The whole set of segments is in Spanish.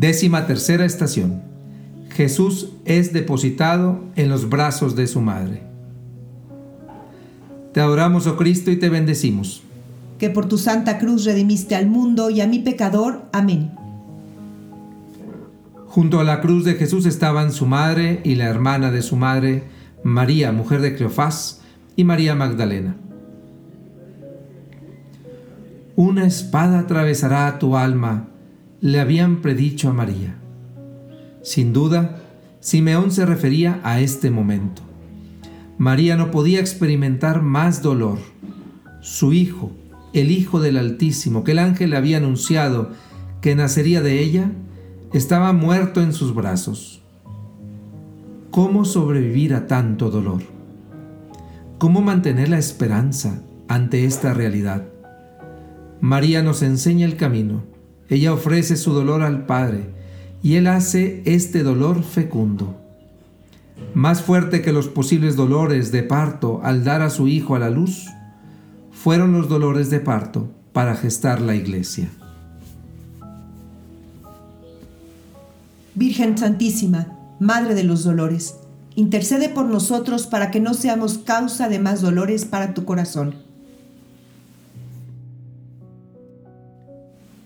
Décima tercera estación. Jesús es depositado en los brazos de su madre. Te adoramos, oh Cristo, y te bendecimos. Que por tu santa cruz redimiste al mundo y a mi pecador. Amén. Junto a la cruz de Jesús estaban su madre y la hermana de su madre, María, mujer de Cleofás, y María Magdalena. Una espada atravesará tu alma, le habían predicho a María. Sin duda, Simeón se refería a este momento. María no podía experimentar más dolor. Su hijo, el Hijo del Altísimo, que el ángel le había anunciado que nacería de ella, estaba muerto en sus brazos. ¿Cómo sobrevivir a tanto dolor? ¿Cómo mantener la esperanza ante esta realidad? María nos enseña el camino. Ella ofrece su dolor al Padre y Él hace este dolor fecundo. Más fuerte que los posibles dolores de parto al dar a su hijo a la luz, fueron los dolores de parto para gestar la iglesia. Virgen Santísima, Madre de los Dolores, intercede por nosotros para que no seamos causa de más dolores para tu corazón.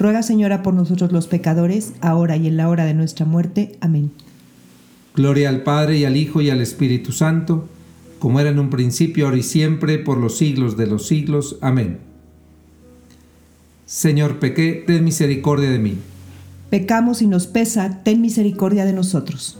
ruega Señora por nosotros los pecadores, ahora y en la hora de nuestra muerte. Amén. Gloria al Padre y al Hijo y al Espíritu Santo, como era en un principio, ahora y siempre, por los siglos de los siglos. Amén. Señor, pequé, ten misericordia de mí pecamos y nos pesa, ten misericordia de nosotros.